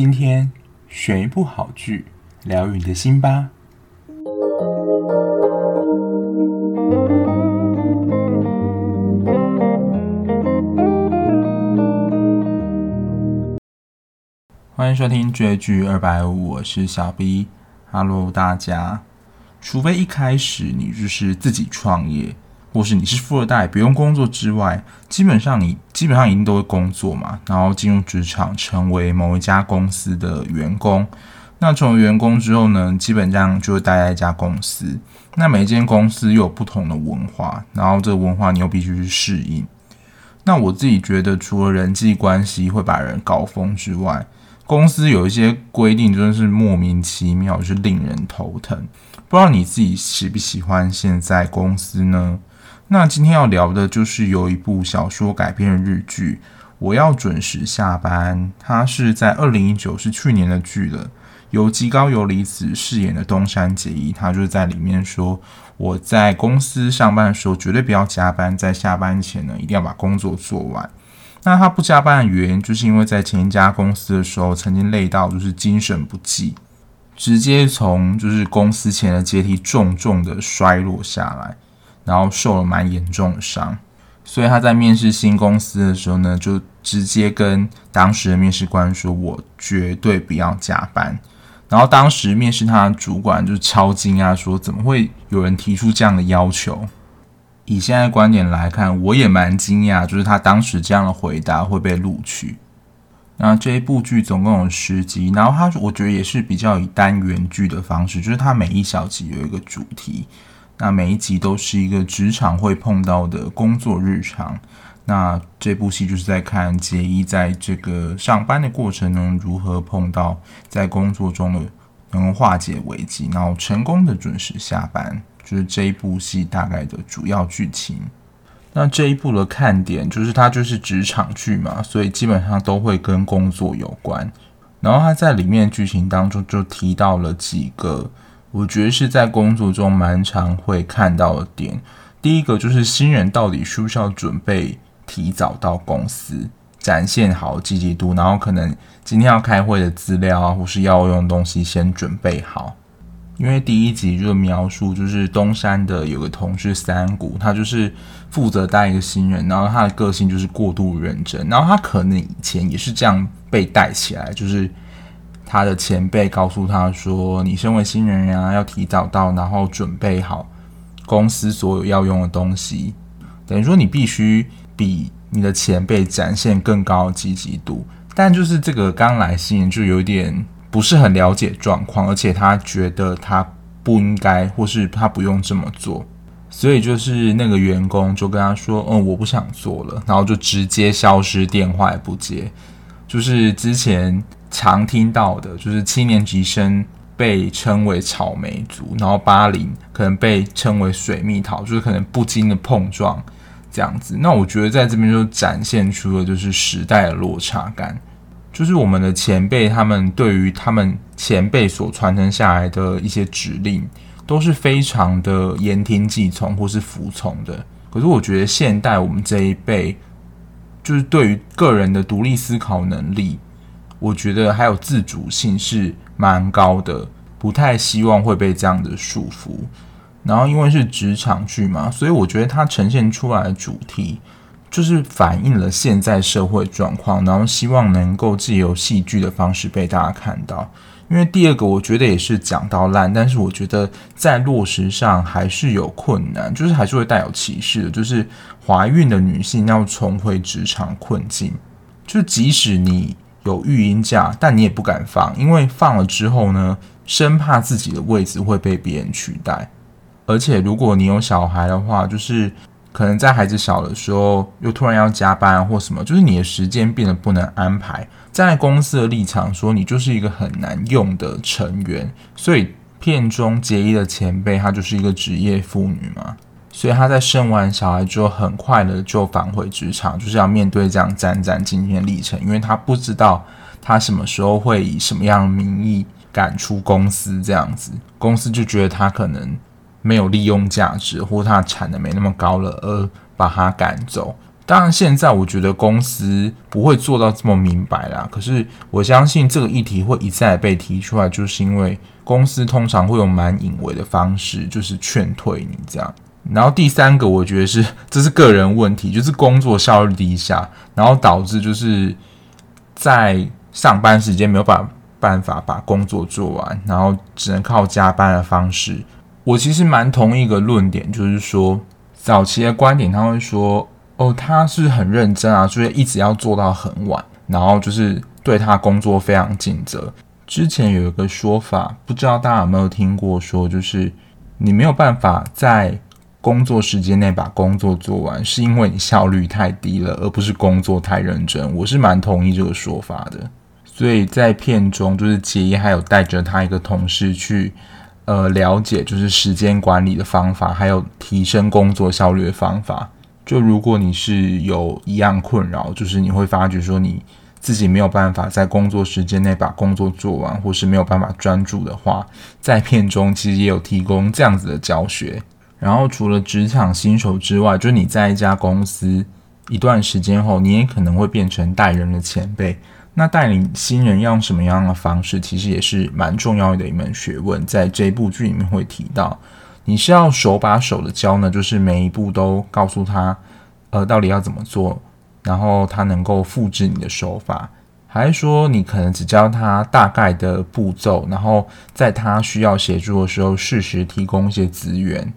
今天选一部好剧，疗愈你的心吧。欢迎收听追剧二百五，我是小 B。Hello，大家。除非一开始你就是自己创业。或是你是富二代，不用工作之外，基本上你基本上一定都会工作嘛，然后进入职场，成为某一家公司的员工。那成为员工之后呢，基本上就会待在一家公司。那每一间公司又有不同的文化，然后这个文化你又必须去适应。那我自己觉得，除了人际关系会把人搞疯之外，公司有一些规定真的是莫名其妙，就是令人头疼。不知道你自己喜不喜欢现在公司呢？那今天要聊的就是有一部小说改编的日剧，我要准时下班。它是在二零一九，是去年的剧了。由吉高由里子饰演的东山结衣，他就是在里面说，我在公司上班的时候绝对不要加班，在下班前呢一定要把工作做完。那他不加班的原因，就是因为在前一家公司的时候，曾经累到就是精神不济，直接从就是公司前的阶梯重重的摔落下来。然后受了蛮严重的伤，所以他在面试新公司的时候呢，就直接跟当时的面试官说：“我绝对不要加班。”然后当时面试他的主管就超惊讶，说：“怎么会有人提出这样的要求？”以现在观点来看，我也蛮惊讶，就是他当时这样的回答会被录取。那这一部剧总共有十集，然后他我觉得也是比较以单元剧的方式，就是他每一小集有一个主题。那每一集都是一个职场会碰到的工作日常。那这部戏就是在看杰伊在这个上班的过程中如何碰到在工作中的能化解危机，然后成功的准时下班，就是这一部戏大概的主要剧情。那这一部的看点就是它就是职场剧嘛，所以基本上都会跟工作有关。然后它在里面剧情当中就提到了几个。我觉得是在工作中蛮常会看到的点。第一个就是新人到底需不需要准备提早到公司，展现好积极度，然后可能今天要开会的资料啊，或是要用东西先准备好。因为第一集就描述就是东山的有个同事三谷，他就是负责带一个新人，然后他的个性就是过度认真，然后他可能以前也是这样被带起来，就是。他的前辈告诉他说：“你身为新人啊，要提早到，然后准备好公司所有要用的东西。等于说，你必须比你的前辈展现更高的积极度。但就是这个刚来新人就有点不是很了解状况，而且他觉得他不应该，或是他不用这么做。所以就是那个员工就跟他说：‘嗯，我不想做了。’然后就直接消失，电话也不接。就是之前。”常听到的就是七年级生被称为草莓族，然后八零可能被称为水蜜桃，就是可能不经的碰撞这样子。那我觉得在这边就展现出了就是时代的落差感，就是我们的前辈他们对于他们前辈所传承下来的一些指令都是非常的言听计从或是服从的。可是我觉得现代我们这一辈就是对于个人的独立思考能力。我觉得还有自主性是蛮高的，不太希望会被这样的束缚。然后因为是职场剧嘛，所以我觉得它呈现出来的主题就是反映了现在社会状况，然后希望能够借由戏剧的方式被大家看到。因为第二个我觉得也是讲到烂，但是我觉得在落实上还是有困难，就是还是会带有歧视的，就是怀孕的女性要重回职场困境，就即使你。有育婴假，但你也不敢放，因为放了之后呢，生怕自己的位置会被别人取代。而且如果你有小孩的话，就是可能在孩子小的时候又突然要加班或什么，就是你的时间变得不能安排。在公司的立场说，你就是一个很难用的成员。所以片中结衣的前辈，她就是一个职业妇女嘛。所以他在生完小孩之后，很快的就返回职场，就是要面对这样战战兢兢的历程。因为他不知道他什么时候会以什么样的名义赶出公司，这样子公司就觉得他可能没有利用价值，或他产的没那么高了，而把他赶走。当然，现在我觉得公司不会做到这么明白啦。可是我相信这个议题会一再被提出来，就是因为公司通常会用蛮隐微的方式，就是劝退你这样。然后第三个，我觉得是 这是个人问题，就是工作效率低下，然后导致就是在上班时间没有办办法把工作做完，然后只能靠加班的方式。我其实蛮同意一个论点，就是说早期的观点，他会说哦，他是很认真啊，所以一直要做到很晚，然后就是对他工作非常尽责。之前有一个说法，不知道大家有没有听过，说就是你没有办法在工作时间内把工作做完，是因为你效率太低了，而不是工作太认真。我是蛮同意这个说法的。所以在片中，就是结衣还有带着他一个同事去，呃，了解就是时间管理的方法，还有提升工作效率的方法。就如果你是有一样困扰，就是你会发觉说你自己没有办法在工作时间内把工作做完，或是没有办法专注的话，在片中其实也有提供这样子的教学。然后除了职场新手之外，就是你在一家公司一段时间后，你也可能会变成带人的前辈。那带领新人要用什么样的方式，其实也是蛮重要的一门学问。在这部剧里面会提到，你是要手把手的教呢，就是每一步都告诉他，呃，到底要怎么做，然后他能够复制你的手法，还是说你可能只教他大概的步骤，然后在他需要协助的时候，适时提供一些资源。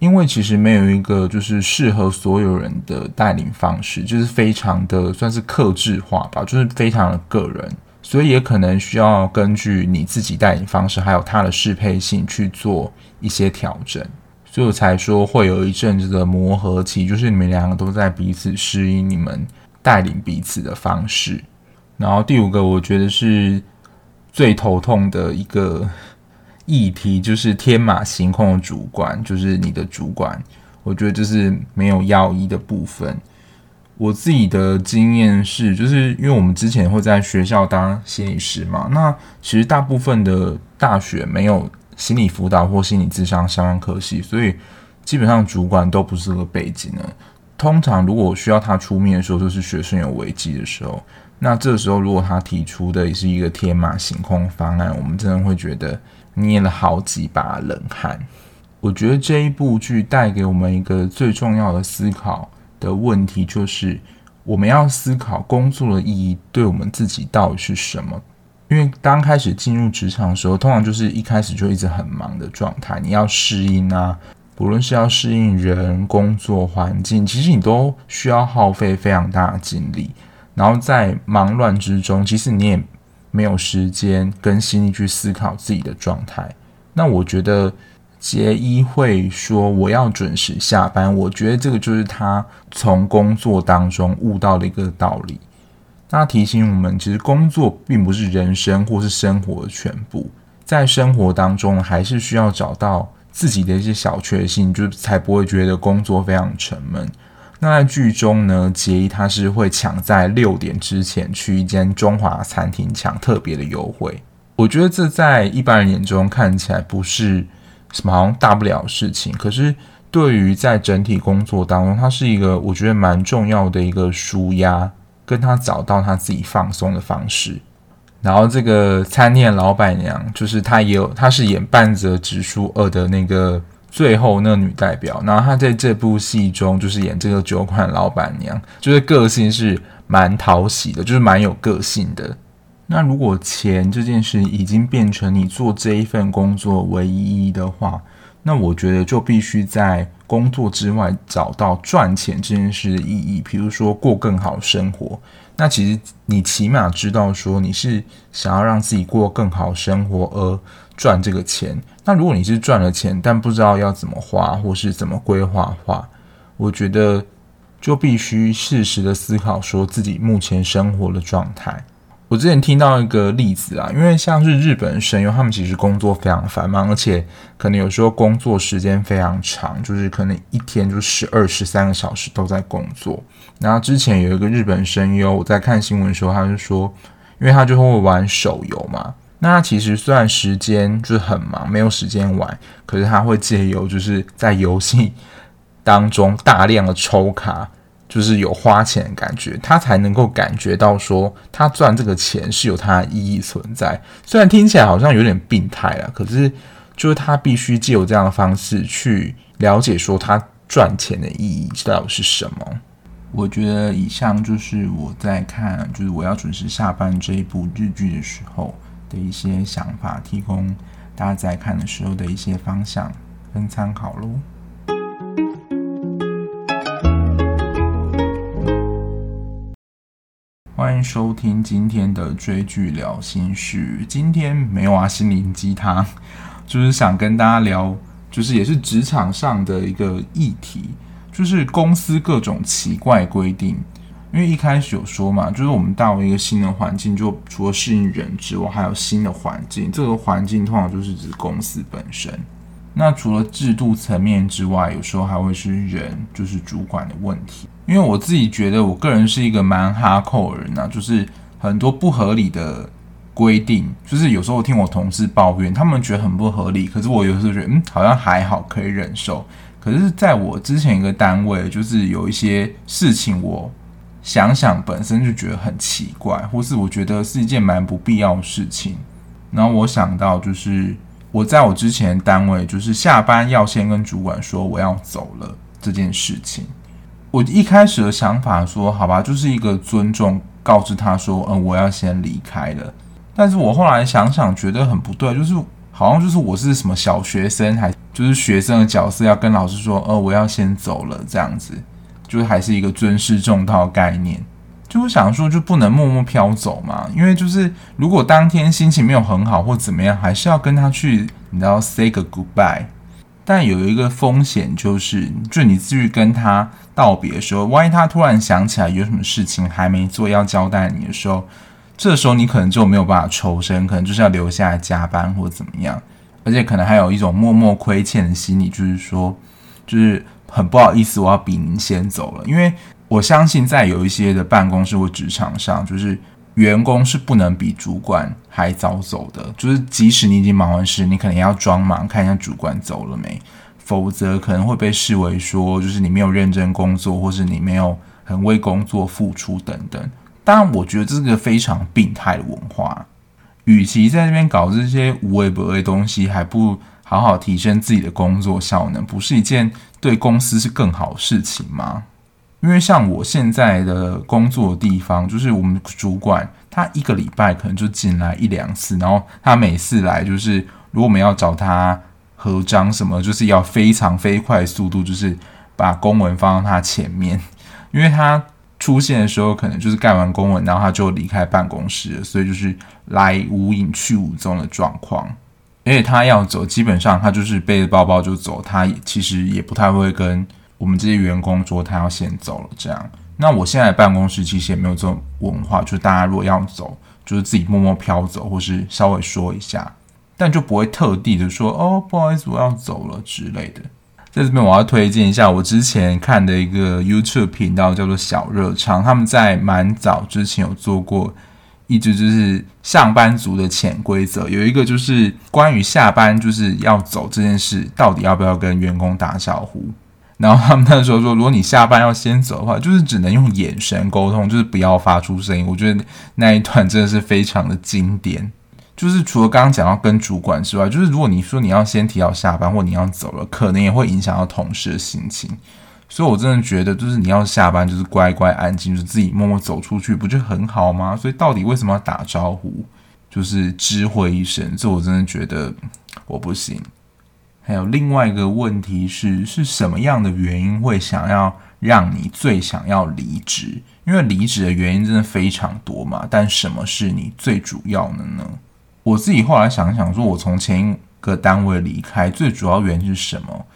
因为其实没有一个就是适合所有人的带领方式，就是非常的算是克制化吧，就是非常的个人，所以也可能需要根据你自己带领方式，还有它的适配性去做一些调整。所以我才说会有一阵子的磨合期，就是你们两个都在彼此适应你们带领彼此的方式。然后第五个，我觉得是最头痛的一个。议题就是天马行空的主管，就是你的主管，我觉得这是没有要义的部分。我自己的经验是，就是因为我们之前会在学校当心理师嘛，那其实大部分的大学没有心理辅导或心理咨商相关科系，所以基本上主管都不是这个背景呢。通常如果需要他出面的时候，就是学生有危机的时候。那这时候如果他提出的也是一个天马行空方案，我们真的会觉得。捏了好几把冷汗。我觉得这一部剧带给我们一个最重要的思考的问题，就是我们要思考工作的意义对我们自己到底是什么？因为刚开始进入职场的时候，通常就是一开始就一直很忙的状态，你要适应啊，不论是要适应人、工作环境，其实你都需要耗费非常大的精力。然后在忙乱之中，其实你也。没有时间跟心力去思考自己的状态，那我觉得结衣会说我要准时下班，我觉得这个就是他从工作当中悟到的一个道理。那提醒我们，其实工作并不是人生或是生活的全部，在生活当中还是需要找到自己的一些小确幸，就才不会觉得工作非常沉闷。那在剧中呢，杰伊他是会抢在六点之前去一间中华餐厅抢特别的优惠。我觉得这在一般人眼中看起来不是什么好像大不了的事情，可是对于在整体工作当中，它是一个我觉得蛮重要的一个舒压，跟他找到他自己放松的方式。然后这个餐厅的老板娘，就是她也有，她是演半泽直树二的那个。最后那个女代表，然后她在这部戏中就是演这个酒馆老板娘，就是个性是蛮讨喜的，就是蛮有个性的。那如果钱这件事已经变成你做这一份工作唯一的话，那我觉得就必须在工作之外找到赚钱这件事的意义，比如说过更好生活。那其实你起码知道说你是想要让自己过更好生活而赚这个钱。那如果你是赚了钱，但不知道要怎么花或是怎么规划的话，我觉得就必须适时的思考说自己目前生活的状态。我之前听到一个例子啊，因为像是日本声优，他们其实工作非常繁忙，而且可能有时候工作时间非常长，就是可能一天就十二、十三个小时都在工作。然后之前有一个日本声优，我在看新闻的时候，他就说，因为他就会玩手游嘛。那其实虽然时间就是很忙，没有时间玩，可是他会借由就是在游戏当中大量的抽卡，就是有花钱的感觉，他才能够感觉到说他赚这个钱是有它的意义存在。虽然听起来好像有点病态啊，可是就是他必须借由这样的方式去了解说他赚钱的意义到底是什么。我觉得以上就是我在看就是我要准时下班这一部日剧的时候的一些想法，提供大家在看的时候的一些方向跟参考喽。欢迎收听今天的追剧聊心事。今天没有啊，心灵鸡汤，就是想跟大家聊，就是也是职场上的一个议题，就是公司各种奇怪规定。因为一开始有说嘛，就是我们到了一个新的环境，就除了适应人之外，还有新的环境。这个环境通常就是指公司本身。那除了制度层面之外，有时候还会是人，就是主管的问题。因为我自己觉得，我个人是一个蛮哈扣人呐、就是很多不合理的规定，就是有时候听我同事抱怨，他们觉得很不合理，可是我有时候觉得，嗯，好像还好，可以忍受。可是在我之前一个单位，就是有一些事情，我想想本身就觉得很奇怪，或是我觉得是一件蛮不必要的事情。然后我想到就是。我在我之前单位，就是下班要先跟主管说我要走了这件事情。我一开始的想法说，好吧，就是一个尊重，告知他说，嗯，我要先离开了。但是我后来想想，觉得很不对，就是好像就是我是什么小学生，还就是学生的角色，要跟老师说，呃，我要先走了，这样子，就是还是一个尊师重道概念。就我想说，就不能默默飘走嘛？因为就是如果当天心情没有很好或怎么样，还是要跟他去，你知道，say 个 goodbye。但有一个风险就是，就你至于跟他道别的时候，万一他突然想起来有什么事情还没做要交代你的时候，这时候你可能就没有办法抽身，可能就是要留下来加班或怎么样，而且可能还有一种默默亏欠的心理，就是说，就是很不好意思，我要比您先走了，因为。我相信在有一些的办公室或职场上，就是员工是不能比主管还早走的。就是即使你已经忙完事，你可能也要装忙看一下主管走了没，否则可能会被视为说就是你没有认真工作，或是你没有很为工作付出等等。当然，我觉得这是个非常病态的文化。与其在这边搞这些无谓不谓东西，还不如好好提升自己的工作效能，不是一件对公司是更好的事情吗？因为像我现在的工作地方，就是我们主管他一个礼拜可能就进来一两次，然后他每次来就是如果我们要找他合章什么，就是要非常飞快速度，就是把公文放到他前面，因为他出现的时候可能就是盖完公文，然后他就离开办公室了，所以就是来无影去无踪的状况。而且他要走，基本上他就是背着包包就走，他其实也不太会跟。我们这些员工说他要先走了，这样。那我现在办公室其实也没有这种文化，就是大家如果要走，就是自己默默飘走，或是稍微说一下，但就不会特地的说哦，不好意思，我要走了之类的。在这边我要推荐一下我之前看的一个 YouTube 频道，叫做小热唱，他们在蛮早之前有做过，一直就是上班族的潜规则，有一个就是关于下班就是要走这件事，到底要不要跟员工打招呼。然后他们那时候说，如果你下班要先走的话，就是只能用眼神沟通，就是不要发出声音。我觉得那一段真的是非常的经典。就是除了刚刚讲到跟主管之外，就是如果你说你要先提到下班，或你要走了，可能也会影响到同事的心情。所以我真的觉得，就是你要下班，就是乖乖安静，就是自己默默走出去，不就很好吗？所以到底为什么要打招呼，就是知会一声？这我真的觉得我不行。还有另外一个问题是，是什么样的原因会想要让你最想要离职？因为离职的原因真的非常多嘛，但什么是你最主要的呢？我自己后来想想，说我从前一个单位离开，最主要原因是什么？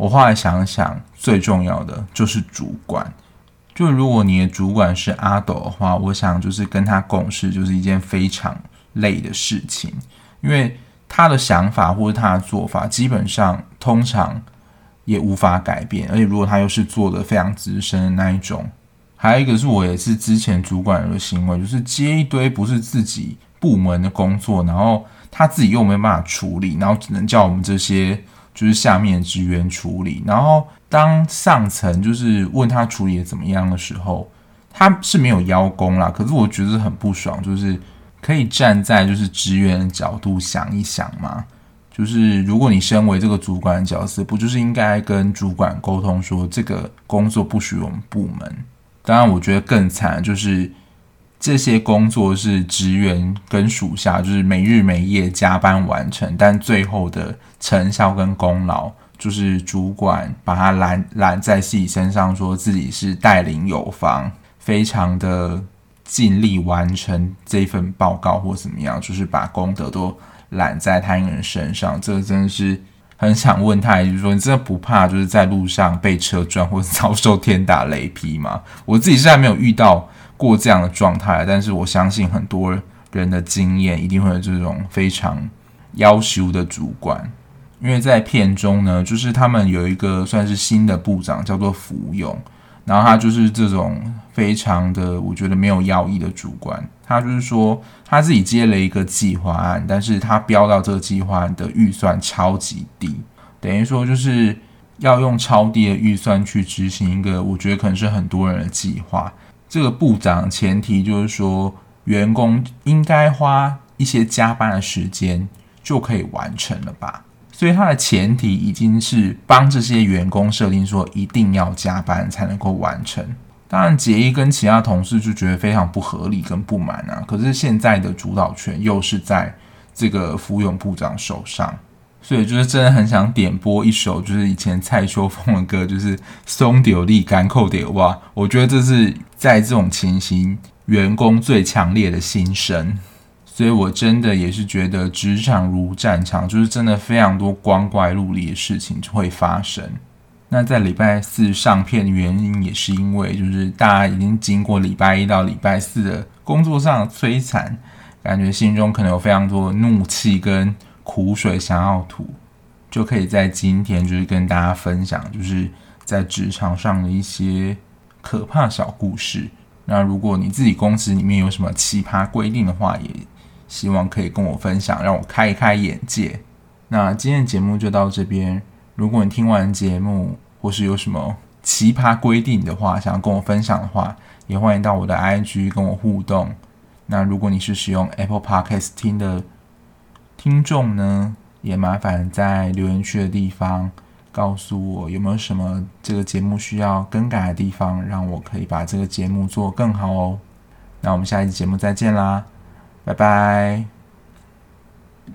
我后来想想，最重要的就是主管。就如果你的主管是阿斗的话，我想就是跟他共事就是一件非常累的事情，因为。他的想法或者他的做法，基本上通常也无法改变。而且如果他又是做的非常资深的那一种，还有一个是我也是之前主管的行为，就是接一堆不是自己部门的工作，然后他自己又没办法处理，然后只能叫我们这些就是下面职员处理。然后当上层就是问他处理的怎么样的时候，他是没有邀功啦。可是我觉得很不爽，就是可以站在就是职员的角度想一想嘛。就是如果你身为这个主管的角色，不就是应该跟主管沟通说这个工作不属于我们部门？当然，我觉得更惨就是。这些工作是职员跟属下，就是没日没夜加班完成，但最后的成效跟功劳，就是主管把他揽揽在自己身上，说自己是带领有方，非常的尽力完成这份报告或怎么样，就是把功德都揽在他一个人身上。这个真的是很想问他，就是说你真的不怕就是在路上被车撞或者遭受天打雷劈吗？我自己是还没有遇到。过这样的状态，但是我相信很多人的经验一定会有这种非常要求的主管，因为在片中呢，就是他们有一个算是新的部长叫做福永，然后他就是这种非常的我觉得没有要义的主管，他就是说他自己接了一个计划案，但是他标到这个计划案的预算超级低，等于说就是要用超低的预算去执行一个我觉得可能是很多人的计划。这个部长前提就是说，员工应该花一些加班的时间就可以完成了吧？所以他的前提已经是帮这些员工设定说一定要加班才能够完成。当然，杰伊跟其他同事就觉得非常不合理跟不满啊。可是现在的主导权又是在这个福永部长手上。所以就是真的很想点播一首，就是以前蔡秋凤的歌，就是松掉力甘扣点哇！我觉得这是在这种情形，员工最强烈的心声。所以我真的也是觉得职场如战场，就是真的非常多光怪陆离的事情会发生。那在礼拜四上片的原因，也是因为就是大家已经经过礼拜一到礼拜四的工作上的摧残，感觉心中可能有非常多的怒气跟。苦水想要吐，就可以在今天就是跟大家分享，就是在职场上的一些可怕小故事。那如果你自己公司里面有什么奇葩规定的话，也希望可以跟我分享，让我开一开眼界。那今天的节目就到这边。如果你听完节目或是有什么奇葩规定的话，想要跟我分享的话，也欢迎到我的 IG 跟我互动。那如果你是使用 Apple Podcast 听的，听众呢，也麻烦在留言区的地方告诉我有没有什么这个节目需要更改的地方，让我可以把这个节目做更好哦。那我们下一期节目再见啦，拜拜。